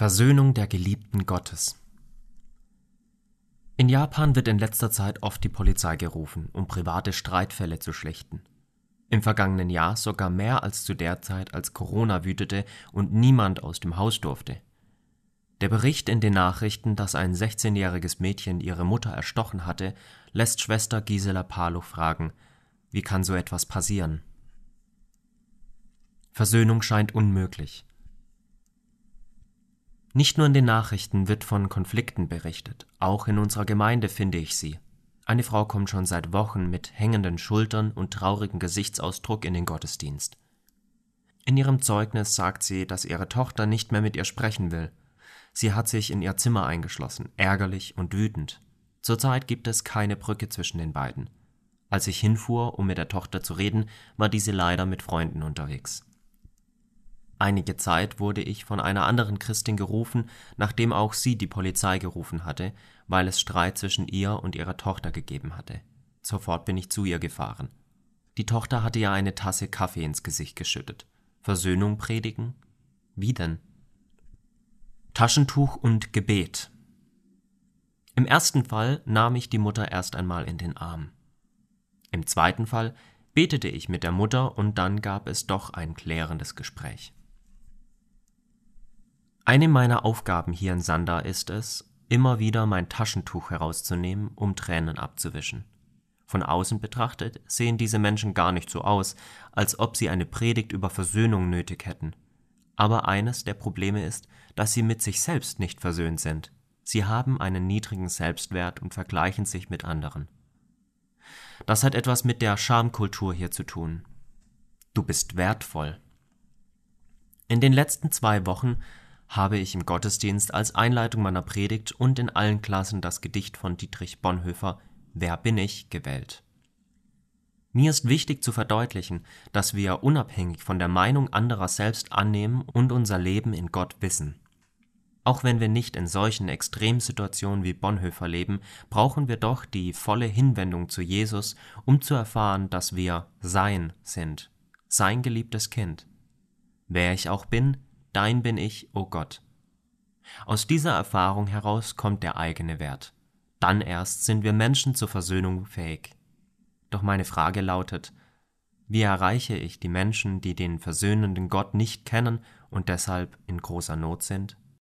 Versöhnung der Geliebten Gottes In Japan wird in letzter Zeit oft die Polizei gerufen, um private Streitfälle zu schlichten. Im vergangenen Jahr sogar mehr als zu der Zeit, als Corona wütete und niemand aus dem Haus durfte. Der Bericht in den Nachrichten, dass ein 16-jähriges Mädchen ihre Mutter erstochen hatte, lässt Schwester Gisela Paluch fragen: Wie kann so etwas passieren? Versöhnung scheint unmöglich. Nicht nur in den Nachrichten wird von Konflikten berichtet, auch in unserer Gemeinde finde ich sie. Eine Frau kommt schon seit Wochen mit hängenden Schultern und traurigem Gesichtsausdruck in den Gottesdienst. In ihrem Zeugnis sagt sie, dass ihre Tochter nicht mehr mit ihr sprechen will. Sie hat sich in ihr Zimmer eingeschlossen, ärgerlich und wütend. Zurzeit gibt es keine Brücke zwischen den beiden. Als ich hinfuhr, um mit der Tochter zu reden, war diese leider mit Freunden unterwegs. Einige Zeit wurde ich von einer anderen Christin gerufen, nachdem auch sie die Polizei gerufen hatte, weil es Streit zwischen ihr und ihrer Tochter gegeben hatte. Sofort bin ich zu ihr gefahren. Die Tochter hatte ja eine Tasse Kaffee ins Gesicht geschüttet. Versöhnung predigen? Wie denn? Taschentuch und Gebet. Im ersten Fall nahm ich die Mutter erst einmal in den Arm. Im zweiten Fall betete ich mit der Mutter und dann gab es doch ein klärendes Gespräch. Eine meiner Aufgaben hier in Sanda ist es, immer wieder mein Taschentuch herauszunehmen, um Tränen abzuwischen. Von außen betrachtet sehen diese Menschen gar nicht so aus, als ob sie eine Predigt über Versöhnung nötig hätten. Aber eines der Probleme ist, dass sie mit sich selbst nicht versöhnt sind. Sie haben einen niedrigen Selbstwert und vergleichen sich mit anderen. Das hat etwas mit der Schamkultur hier zu tun. Du bist wertvoll. In den letzten zwei Wochen habe ich im Gottesdienst als Einleitung meiner Predigt und in allen Klassen das Gedicht von Dietrich Bonhoeffer Wer bin ich gewählt. Mir ist wichtig zu verdeutlichen, dass wir unabhängig von der Meinung anderer selbst annehmen und unser Leben in Gott wissen. Auch wenn wir nicht in solchen Extremsituationen wie Bonhoeffer leben, brauchen wir doch die volle Hinwendung zu Jesus, um zu erfahren, dass wir sein sind, sein geliebtes Kind. Wer ich auch bin, Dein bin ich, o oh Gott. Aus dieser Erfahrung heraus kommt der eigene Wert. Dann erst sind wir Menschen zur Versöhnung fähig. Doch meine Frage lautet, wie erreiche ich die Menschen, die den versöhnenden Gott nicht kennen und deshalb in großer Not sind?